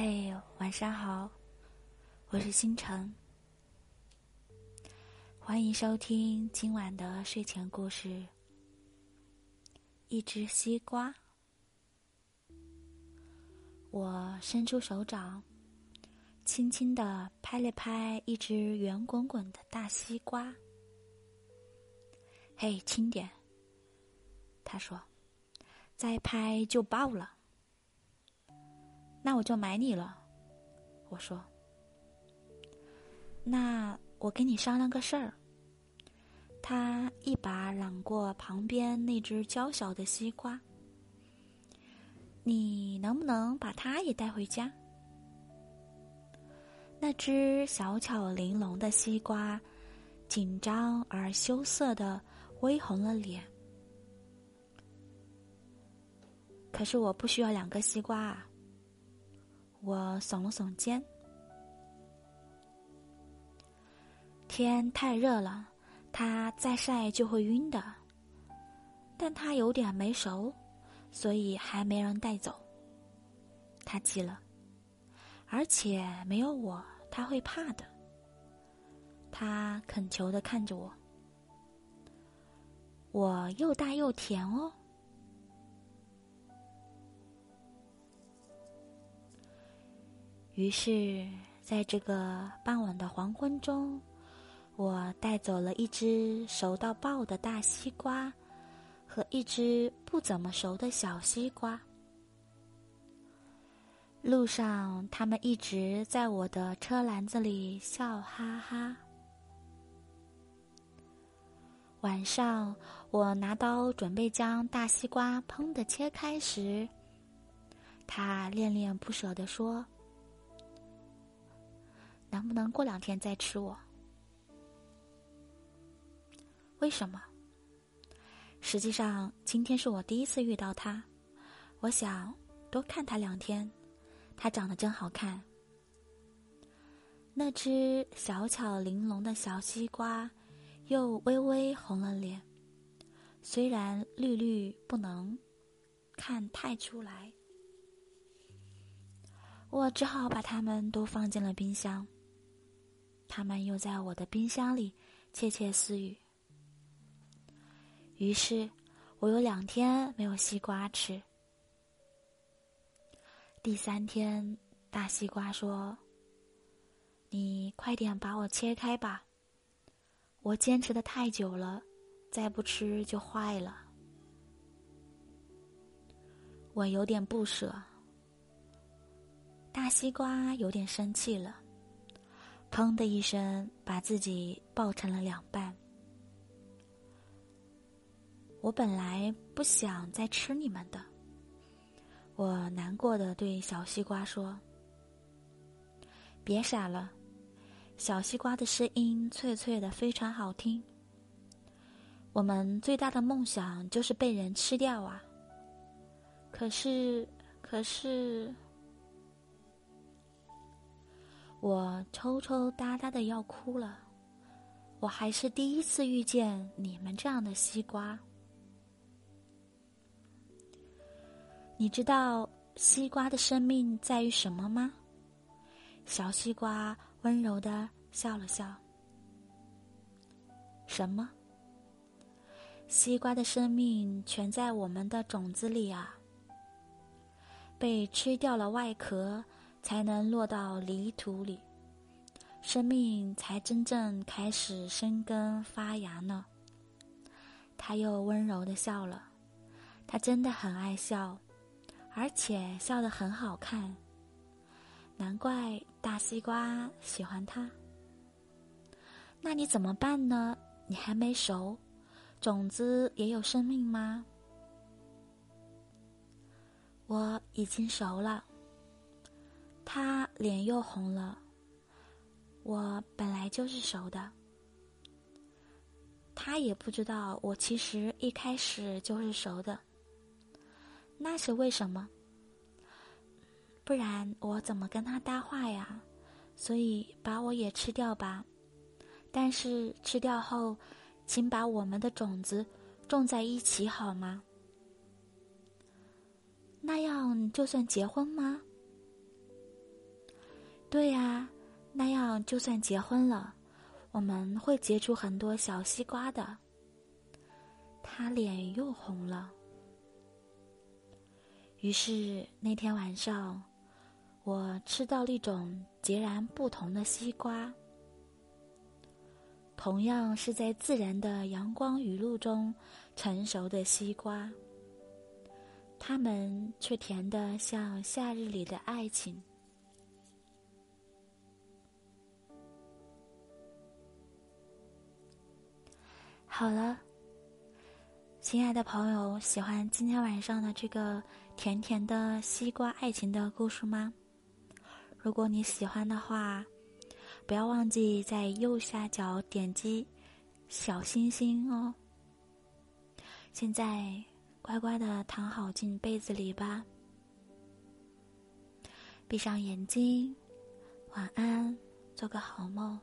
嘿，晚上好，我是星辰，欢迎收听今晚的睡前故事。一只西瓜，我伸出手掌，轻轻的拍了拍一只圆滚滚的大西瓜。嘿，轻点，他说，再拍就爆了。那我就买你了，我说。那我跟你商量个事儿。他一把揽过旁边那只娇小的西瓜，你能不能把它也带回家？那只小巧玲珑的西瓜，紧张而羞涩的微红了脸。可是我不需要两个西瓜啊。我耸了耸肩。天太热了，它再晒就会晕的。但它有点没熟，所以还没人带走。他急了，而且没有我，他会怕的。他恳求的看着我，我又大又甜哦。于是，在这个傍晚的黄昏中，我带走了一只熟到爆的大西瓜，和一只不怎么熟的小西瓜。路上，他们一直在我的车篮子里笑哈哈。晚上，我拿刀准备将大西瓜砰的切开时，他恋恋不舍地说。能不能过两天再吃我？为什么？实际上，今天是我第一次遇到他，我想多看他两天。他长得真好看。那只小巧玲珑的小西瓜，又微微红了脸，虽然绿绿不能看太出来。我只好把它们都放进了冰箱。他们又在我的冰箱里窃窃私语。于是，我有两天没有西瓜吃。第三天，大西瓜说：“你快点把我切开吧，我坚持的太久了，再不吃就坏了。”我有点不舍。大西瓜有点生气了。砰的一声，把自己爆成了两半。我本来不想再吃你们的，我难过的对小西瓜说：“别傻了，小西瓜的声音脆脆的，非常好听。我们最大的梦想就是被人吃掉啊！可是，可是……”我抽抽搭搭的要哭了，我还是第一次遇见你们这样的西瓜。你知道西瓜的生命在于什么吗？小西瓜温柔的笑了笑。什么？西瓜的生命全在我们的种子里啊！被吃掉了外壳。才能落到泥土里，生命才真正开始生根发芽呢。他又温柔的笑了，他真的很爱笑，而且笑得很好看。难怪大西瓜喜欢他。那你怎么办呢？你还没熟，种子也有生命吗？我已经熟了。他脸又红了。我本来就是熟的。他也不知道我其实一开始就是熟的。那是为什么？不然我怎么跟他搭话呀？所以把我也吃掉吧。但是吃掉后，请把我们的种子种在一起好吗？那样就算结婚吗？对呀，那样就算结婚了，我们会结出很多小西瓜的。他脸又红了。于是那天晚上，我吃到了一种截然不同的西瓜。同样是在自然的阳光雨露中成熟的西瓜，它们却甜得像夏日里的爱情。好了，亲爱的朋友，喜欢今天晚上的这个甜甜的西瓜爱情的故事吗？如果你喜欢的话。不要忘记在右下角点击小心心哦。现在乖乖的躺好进被子里吧，闭上眼睛，晚安，做个好梦。